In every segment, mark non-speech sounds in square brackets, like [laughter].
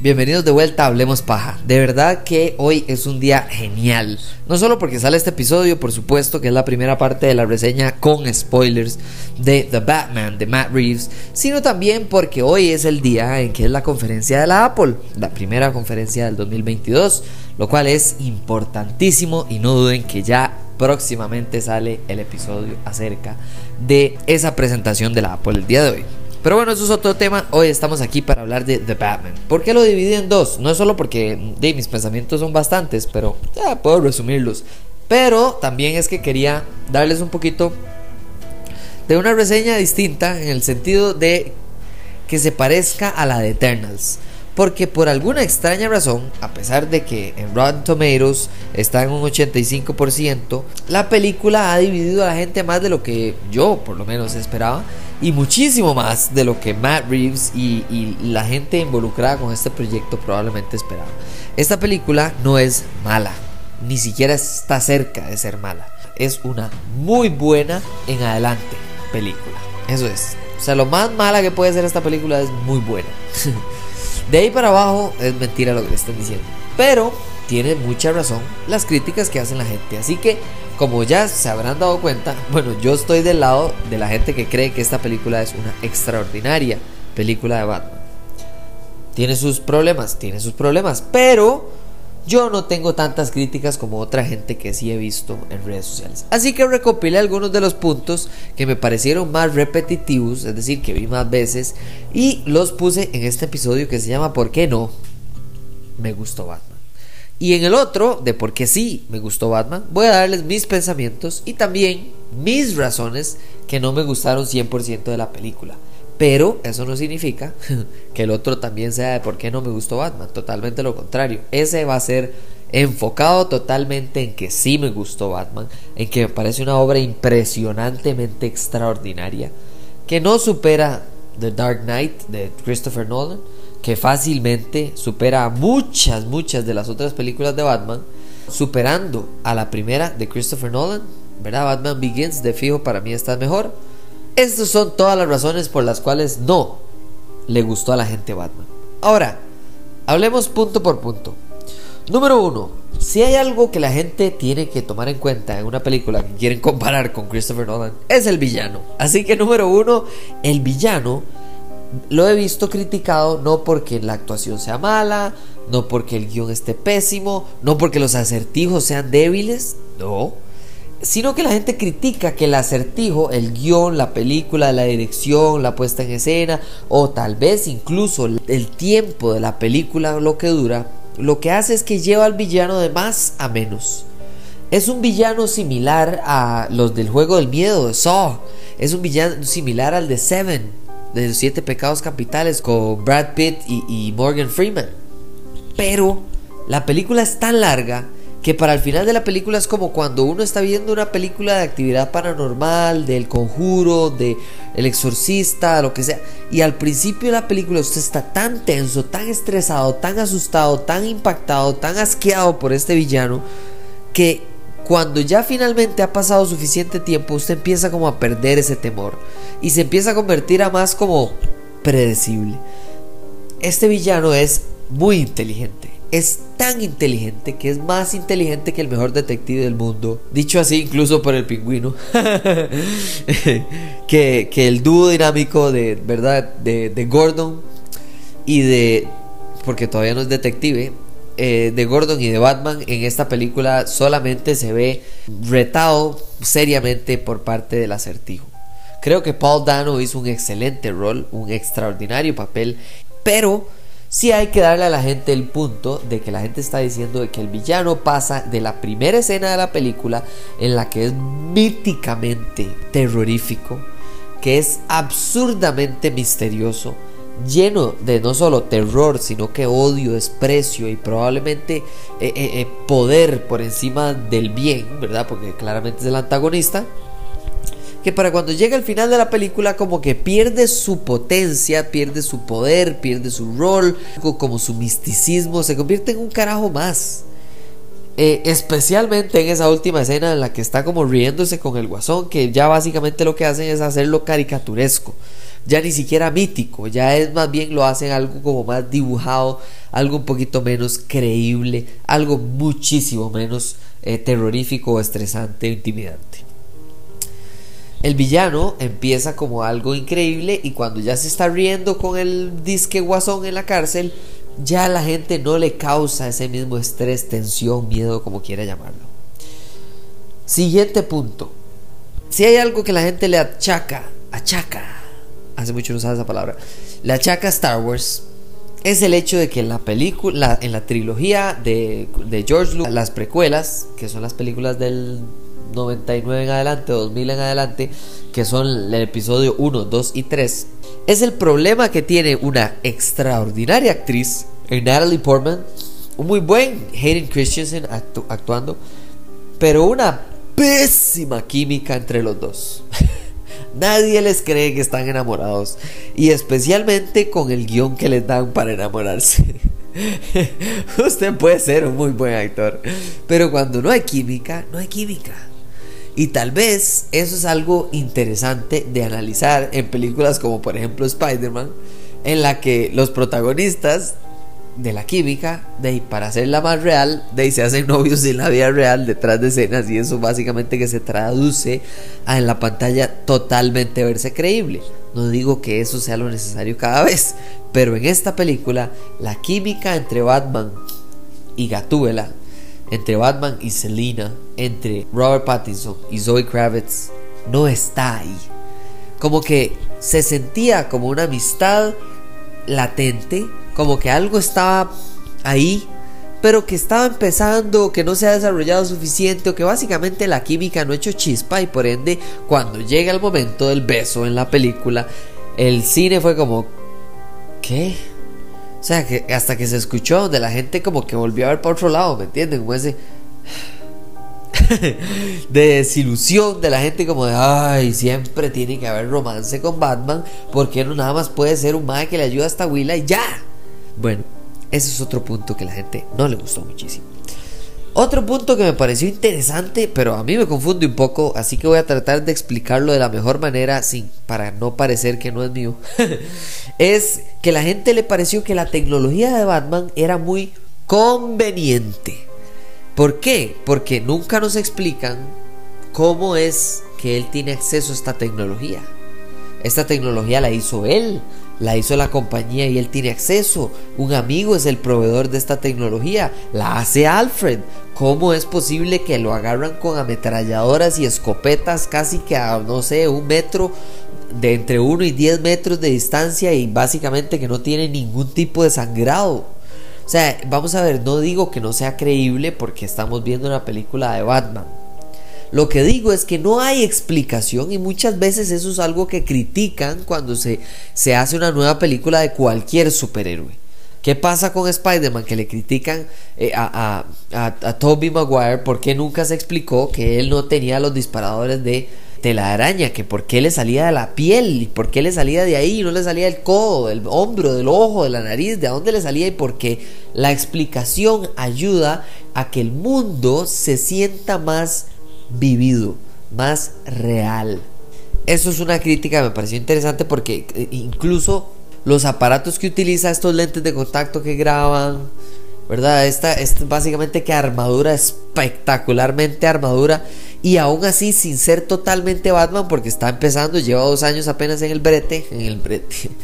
Bienvenidos de vuelta a Hablemos Paja. De verdad que hoy es un día genial. No solo porque sale este episodio, por supuesto, que es la primera parte de la reseña con spoilers de The Batman de Matt Reeves, sino también porque hoy es el día en que es la conferencia de la Apple, la primera conferencia del 2022, lo cual es importantísimo y no duden que ya próximamente sale el episodio acerca de esa presentación de la Apple el día de hoy. Pero bueno, eso es otro tema. Hoy estamos aquí para hablar de The Batman. ¿Por qué lo dividí en dos? No es solo porque de, mis pensamientos son bastantes, pero ya puedo resumirlos. Pero también es que quería darles un poquito de una reseña distinta en el sentido de que se parezca a la de Eternals. Porque por alguna extraña razón, a pesar de que en Rotten Tomatoes está en un 85%, la película ha dividido a la gente más de lo que yo por lo menos esperaba y muchísimo más de lo que Matt Reeves y, la gente involucrada con este proyecto probablemente esperaba. Esta película no es mala, ni siquiera está cerca de ser mala. Es una muy buena en adelante película. Eso es. O sea, lo más mala que puede ser esta película es muy buena. [laughs] De ahí para abajo es mentira lo que le están diciendo. Pero tiene mucha razón las críticas que hacen la gente. Así que, como ya se habrán dado cuenta, bueno, yo estoy del lado de la gente que cree que esta película es una extraordinaria película de Batman. Tiene sus problemas, tiene sus problemas, pero yo no tengo tantas críticas como otra gente que sí he visto en redes sociales. Así que recopilé algunos de los puntos que me parecieron más repetitivos, es decir, que vi más veces, y los puse en este episodio que se llama ¿Por qué no? Me gustó Batman. Y en el otro, de por qué sí me gustó Batman, voy a darles mis pensamientos y también mis razones que no me gustaron 100% de la película. Pero eso no significa [laughs] que el otro también sea de por qué no me gustó Batman. Totalmente lo contrario. Ese va a ser enfocado totalmente en que sí me gustó Batman, en que me parece una obra impresionantemente extraordinaria, que no supera The Dark Knight de Christopher Nolan, que fácilmente supera a muchas, muchas de las otras películas de Batman, superando a la primera de Christopher Nolan, ¿verdad? Batman Begins de fijo para mí está mejor estas son todas las razones por las cuales no le gustó a la gente Batman. Ahora, hablemos punto por punto. Número uno, si hay algo que la gente tiene que tomar en cuenta en una película que quieren comparar con Christopher Nolan, es el villano. Así que número uno, el villano lo he visto criticado no porque la actuación sea mala, no porque el guion esté pésimo, no porque los acertijos sean débiles, no sino que la gente critica que el acertijo, el guion, la película, la dirección, la puesta en escena o tal vez incluso el tiempo de la película, lo que dura, lo que hace es que lleva al villano de más a menos. Es un villano similar a los del juego del miedo de Saw. Es un villano similar al de Seven, de los siete pecados capitales, con Brad Pitt y, Morgan Freeman. Pero la película es tan larga que para el final de la película es como cuando uno está viendo una película de actividad paranormal, del conjuro, de El exorcista, lo que sea, y al principio de la película usted está tan tenso, tan estresado, tan asustado, tan impactado, tan asqueado por este villano, que cuando ya finalmente ha pasado suficiente tiempo, usted empieza como a perder ese temor y se empieza a convertir a más como predecible. Este villano es muy inteligente es tan inteligente que es más inteligente que el mejor detective del mundo. Dicho así, incluso por el pingüino. [laughs] que, el dúo dinámico de, ¿verdad? De, Gordon y de. Porque todavía no es detective. Eh, de Gordon y de Batman en esta película solamente se ve retado seriamente por parte del acertijo. Creo que Paul Dano hizo un excelente rol, un extraordinario papel, pero sí hay que darle a la gente el punto de que la gente está diciendo de que el villano pasa de la primera escena de la película en la que es míticamente terrorífico, que es absurdamente misterioso, lleno de no solo terror, sino que odio, desprecio y probablemente eh, eh, eh, poder por encima del bien, ¿verdad? Porque claramente es el antagonista. Que para cuando llega el final de la película como que pierde su potencia, pierde su poder, pierde su rol, como su misticismo, se convierte en un carajo más. especialmente en esa última escena en la que está como riéndose con el guasón, que ya básicamente lo que hacen es hacerlo caricaturesco ya ni siquiera mítico, ya es más bien lo hacen algo como más dibujado, algo un poquito menos creíble, algo muchísimo menos eh, terrorífico, estresante intimidante. El villano empieza como algo increíble y cuando ya se está riendo con el disque guasón en la cárcel, ya la gente no le causa ese mismo estrés, tensión, miedo, como quiera llamarlo. Siguiente punto. Si hay algo que la gente le achaca, achaca hace mucho no usaba esa palabra, la chaca Star Wars es el hecho de que en la película, en la trilogía de, George Lucas, las precuelas, que son las películas del 99 en adelante, 2000 en adelante, que son el episodio 1, 2 y 3, es el problema que tiene una extraordinaria actriz, Natalie Portman, un muy buen Hayden Christensen actuando, pero una pésima química entre los dos. [laughs] Nadie les cree que están enamorados. Y especialmente con el guion que les dan para enamorarse. [laughs] Usted puede ser un muy buen actor. Pero cuando no hay química, no hay química. Y tal vez eso es algo interesante de analizar en películas como por ejemplo Spider-Man, en la que los protagonistas de la química, de para hacerla más real, de se hacen novios en la vida real detrás de escenas y eso básicamente que se traduce a en la pantalla totalmente verse creíble. No digo que eso sea lo necesario cada vez, pero en esta película la química entre Batman y Gatúbela, entre Batman y Selina, entre Robert Pattinson y Zoe Kravitz no está ahí. Como que se sentía como una amistad latente como que algo estaba ahí, pero que estaba empezando, que no se ha desarrollado suficiente o que básicamente la química no ha hecho chispa y por ende cuando llega el momento del beso en la película, el cine fue como, ¿qué? O sea, que hasta que se escuchó, donde la gente como que volvió a ver por otro lado, ¿me entienden? Como ese... [laughs] de desilusión de la gente como de ay siempre tiene que haber romance con Batman porque no nada más puede ser un madre que le ayuda hasta Willa y ya bueno, ese es otro punto que la gente no le gustó muchísimo. Otro punto que me pareció interesante, pero a mí me confunde un poco, así que voy a tratar de explicarlo de la mejor manera sin para no parecer que no es mío. [laughs] es que la gente le pareció que la tecnología de Batman era muy conveniente. ¿Por qué? Porque nunca nos explican cómo es que él tiene acceso a esta tecnología. Esta tecnología la hizo él, la hizo la compañía y él tiene acceso. Un amigo es el proveedor de esta tecnología. La hace Alfred. ¿Cómo es posible que lo agarran con ametralladoras y escopetas casi que a, no sé, un metro, de entre 1 y 10 metros de distancia y básicamente que no tiene ningún tipo de sangrado? O sea, vamos a ver, no digo que no sea creíble porque estamos viendo una película de Batman lo que digo es que no hay explicación y muchas veces eso es algo que critican cuando se, se hace una nueva película de cualquier superhéroe. ¿Qué pasa con Spider-Man? Que le critican eh, a, a, a, Toby Maguire porque nunca se explicó que él no tenía los disparadores de telaraña, que por qué le salía de la piel y por qué le salía de ahí, no le salía del codo, del hombro, del ojo, de la nariz, de dónde le salía y por qué. La explicación ayuda a que el mundo se sienta más vivido, más real. Eso es una crítica, me pareció interesante porque eh, incluso los aparatos que utiliza estos lentes de contacto que graban, ¿verdad? Esta es básicamente que armadura, espectacularmente armadura. Y aún así, sin ser totalmente Batman, porque está empezando, lleva dos años apenas en el brete, en el brete. [laughs]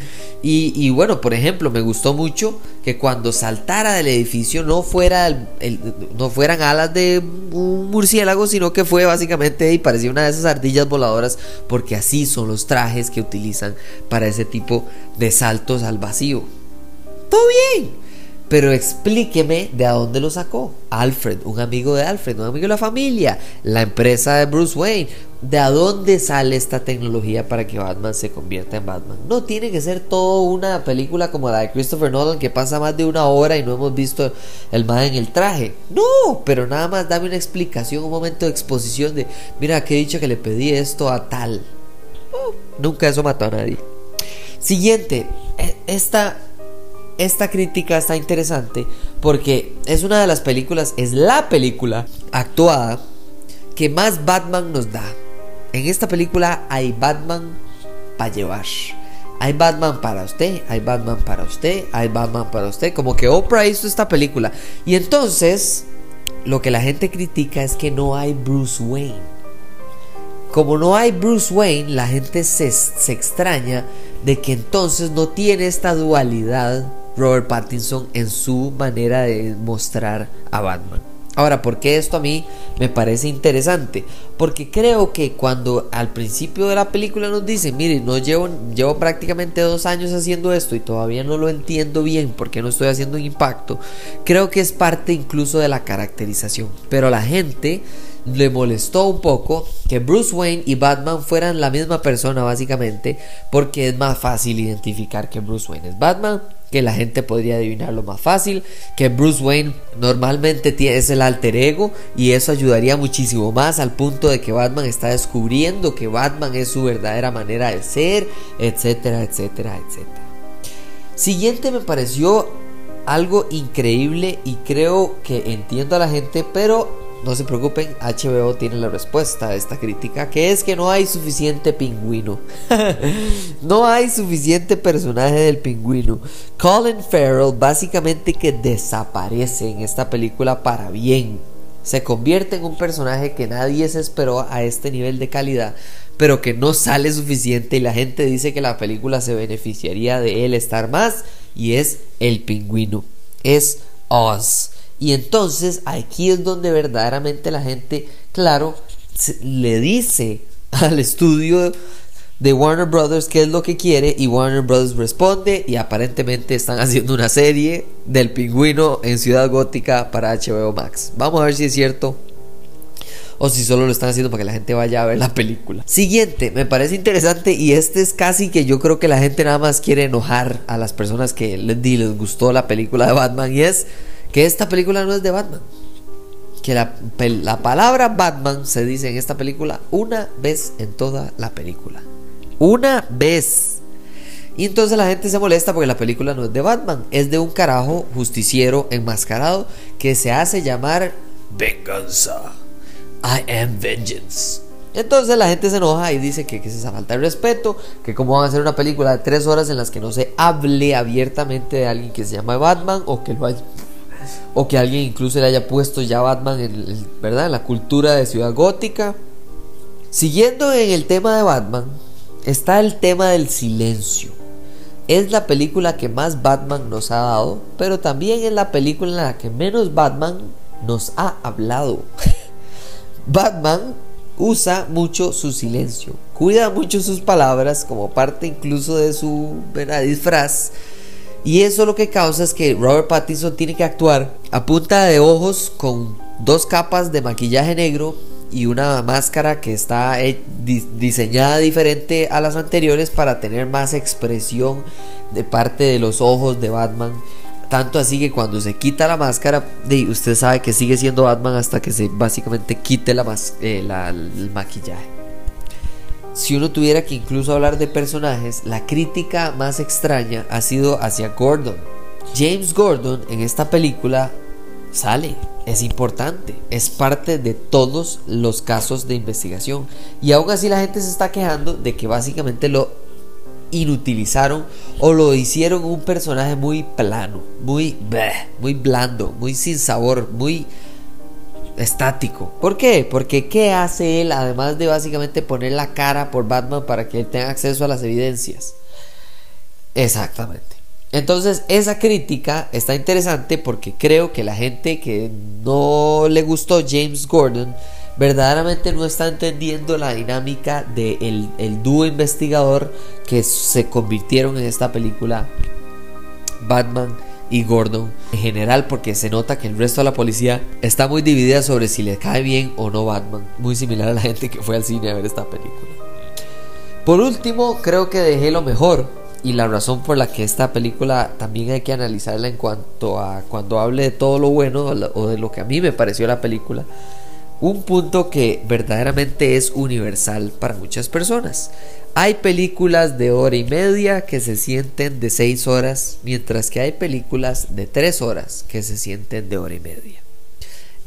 Y, bueno, por ejemplo, me gustó mucho que cuando saltara del edificio no, fuera el, no fueran alas de un murciélago, sino que fue básicamente y parecía una de esas ardillas voladoras, porque así son los trajes que utilizan para ese tipo de saltos al vacío. Todo bien, pero explíqueme de a dónde lo sacó. Alfred, un amigo de Alfred, un amigo de la familia, la empresa de Bruce Wayne. ¿De a dónde sale esta tecnología para que Batman se convierta en Batman? No tiene que ser toda una película como la de Christopher Nolan que pasa más de una hora y no hemos visto el man en el traje. No, pero nada más dame una explicación, un momento de exposición de, mira, que he dicho que le pedí esto a tal. nunca eso mató a nadie. Siguiente, e, esta esta crítica está interesante porque es una de las películas, es la película actuada que más Batman nos da. En esta película hay Batman para llevar. Hay Batman para usted, hay Batman para usted, hay Batman para usted. Como que Oprah hizo esta película. Y entonces, lo que la gente critica es que no hay Bruce Wayne. Como no hay Bruce Wayne, la gente se, se extraña de que entonces no tiene esta dualidad Robert Pattinson en su manera de mostrar a Batman. Ahora, ¿por qué esto a mí me parece interesante? Porque creo que cuando al principio de la película nos dicen, mire, no llevo, prácticamente dos años haciendo esto y todavía no lo entiendo bien porque no estoy haciendo un impacto, creo que es parte incluso de la caracterización. Pero la gente le molestó un poco que Bruce Wayne y Batman fueran la misma persona básicamente porque es más fácil identificar que Bruce Wayne es Batman que la gente podría adivinarlo más fácil, que Bruce Wayne normalmente es el alter ego y eso ayudaría muchísimo más al punto de que Batman está descubriendo que Batman es su verdadera manera de ser, etcétera, etcétera, etcétera. Siguiente me pareció algo increíble y creo que entiendo a la gente, pero no se preocupen, HBO tiene la respuesta a esta crítica, que es que no hay suficiente pingüino. [laughs] no hay suficiente personaje del pingüino. Colin Farrell básicamente que desaparece en esta película para bien. Se convierte en un personaje que nadie se esperó a este nivel de calidad, pero que no sale suficiente y la gente dice que la película se beneficiaría de él estar más y es el pingüino. Es Oz. Y entonces aquí es donde verdaderamente la gente, claro, le dice [laughs] al estudio de Warner Brothers qué es lo que quiere y Warner Brothers responde y aparentemente están haciendo una serie del pingüino en Ciudad Gótica para HBO Max. Vamos a ver si es cierto o si solo lo están haciendo para que la gente vaya a ver la película. Siguiente, me parece interesante y este es casi que yo creo que la gente nada más quiere enojar a las personas que les, les gustó la película de Batman y es que esta película no es de Batman. Que la, palabra Batman se dice en esta película una vez en toda la película. Una vez. Y entonces la gente se molesta porque la película no es de Batman, es de un carajo justiciero enmascarado que se hace llamar Venganza. I am vengeance. Entonces la gente se enoja y dice que, que es esa falta de respeto, que cómo van a hacer una película de tres horas en las que no se hable abiertamente de alguien que se llama Batman o que lo haya o que alguien incluso le haya puesto ya Batman en, ¿verdad? la cultura de Ciudad Gótica. Siguiendo en el tema de Batman, está el tema del silencio. Es la película que más Batman nos ha dado, pero también es la película en la que menos Batman nos ha hablado. [laughs] Batman usa mucho su silencio, cuida mucho sus palabras como parte incluso de su disfraz y eso lo que causa es que Robert Pattinson tiene que actuar a punta de ojos con dos capas de maquillaje negro y una máscara que está eh, diseñada diferente a las anteriores para tener más expresión de parte de los ojos de Batman. Tanto así que cuando se quita la máscara, usted sabe que sigue siendo Batman hasta que se básicamente quite la, eh, el maquillaje si uno tuviera que incluso hablar de personajes, la crítica más extraña ha sido hacia Gordon. James Gordon en esta película sale, es importante, es parte de todos los casos de investigación. Y aún así la gente se está quejando de que básicamente lo inutilizaron o lo hicieron un personaje muy plano, muy, muy blando, muy sin sabor, muy estático. ¿Por qué? Porque ¿qué hace él además de básicamente poner la cara por Batman para que él tenga acceso a las evidencias? Exactamente. Entonces esa crítica está interesante porque creo que la gente que no le gustó James Gordon verdaderamente no está entendiendo la dinámica del el dúo investigador que se convirtieron en esta película Batman y Gordon en general porque se nota que el resto de la policía está muy dividida sobre si le cae bien o no Batman, muy similar a la gente que fue al cine a ver esta película. Por último, creo que dejé lo mejor y la razón por la que esta película también hay que analizarla en cuanto a cuando hable de todo lo bueno o de lo que a mí me pareció la película. Un punto que verdaderamente es universal para muchas personas. Hay películas de hora y media que se sienten de seis horas, mientras que hay películas de tres horas que se sienten de hora y media.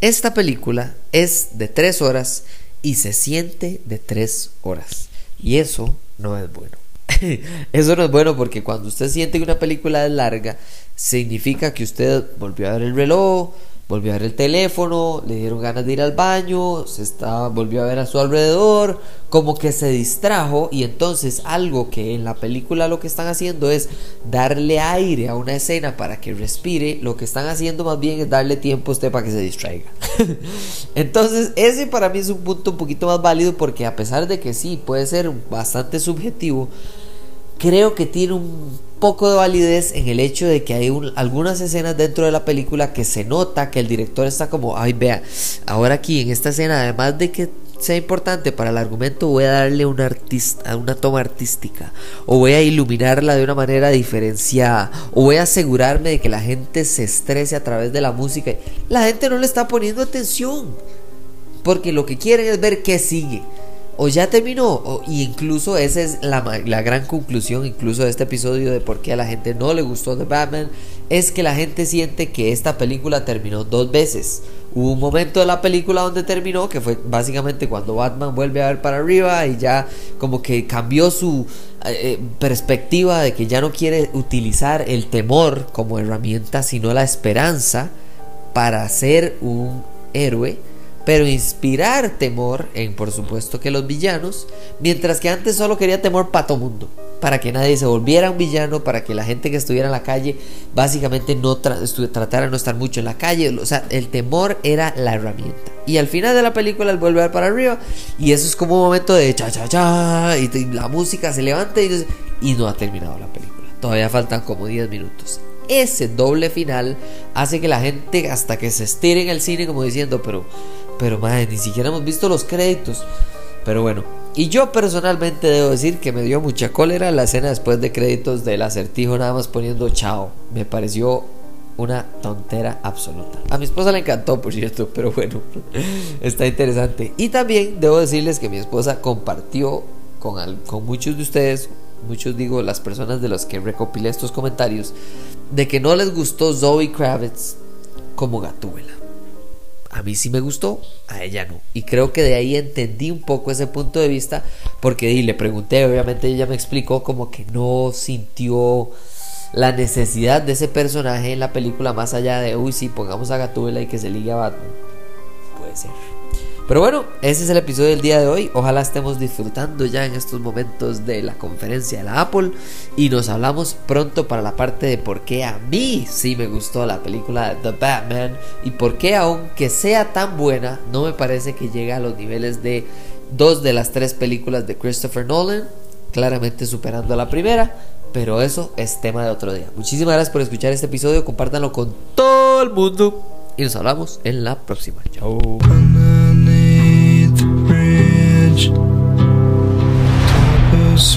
Esta película es de tres horas y se siente de tres horas. Y eso no es bueno. [laughs] Eso no es bueno porque cuando usted siente que una película es larga, significa que usted volvió a ver el reloj, volvió a ver el teléfono, le dieron ganas de ir al baño, se estaba, volvió a ver a su alrededor, como que se distrajo y entonces algo que en la película lo que están haciendo es darle aire a una escena para que respire, lo que están haciendo más bien es darle tiempo a usted para que se distraiga. [laughs] entonces ese para mí es un punto un poquito más válido porque a pesar de que sí puede ser bastante subjetivo, creo que tiene un poco de validez en el hecho de que hay algunas escenas dentro de la película que se nota que el director está como, ay, vea, ahora aquí en esta escena, además de que sea importante para el argumento, voy a darle una, artista, una toma artística, o voy a iluminarla de una manera diferenciada, o voy a asegurarme de que la gente se estrese a través de la música. La gente no le está poniendo atención, porque lo que quieren es ver qué sigue o ya terminó, y incluso esa es la, la, gran conclusión incluso de este episodio de por qué a la gente no le gustó The Batman, es que la gente siente que esta película terminó dos veces. Hubo un momento de la película donde terminó, que fue básicamente cuando Batman vuelve a ver para arriba y ya como que cambió su eh, perspectiva de que ya no quiere utilizar el temor como herramienta, sino la esperanza para ser un héroe pero inspirar temor en por supuesto que los villanos, mientras que antes solo quería temor para todo mundo, para que nadie se volviera un villano, para que la gente que estuviera en la calle básicamente no tratara de no estar mucho en la calle, o sea, el temor era la herramienta. Y al final de la película él vuelve a ver para arriba y eso es como un momento de cha cha cha y la música se levanta y, y no ha terminado la película. Todavía faltan como 10 minutos ese doble final hace que la gente hasta que se estire en el cine como diciendo, pero pero madre, ni siquiera hemos visto los créditos. Pero bueno, y yo personalmente debo decir que me dio mucha cólera la escena después de créditos del acertijo nada más poniendo chao. Me pareció una tontera absoluta. A mi esposa le encantó, por cierto, pero bueno, [laughs] está interesante. Y también debo decirles que mi esposa compartió con, con muchos de ustedes, muchos digo, las personas de los que recopilé estos comentarios, de que no les gustó Zoe Kravitz como Gatúbela. A mí sí me gustó, a ella no. Y creo que de ahí entendí un poco ese punto de vista, porque y le pregunté, obviamente ella me explicó como que no sintió la necesidad de ese personaje en la película más allá de, uy, sí, pongamos a Gatúbela y que se ligue a Batman. Puede ser. Pero bueno, ese es el episodio del día de hoy. Ojalá estemos disfrutando ya en estos momentos de la conferencia de la Apple. Y nos hablamos pronto para la parte de por qué a mí sí me gustó la película The Batman. Y por qué aunque sea tan buena, no me parece que llegue a los niveles de dos de las tres películas de Christopher Nolan. Claramente superando a la primera. Pero eso es tema de otro día. Muchísimas gracias por escuchar este episodio. Compártanlo con todo el mundo. Y nos hablamos en la próxima. Chao. change. Top is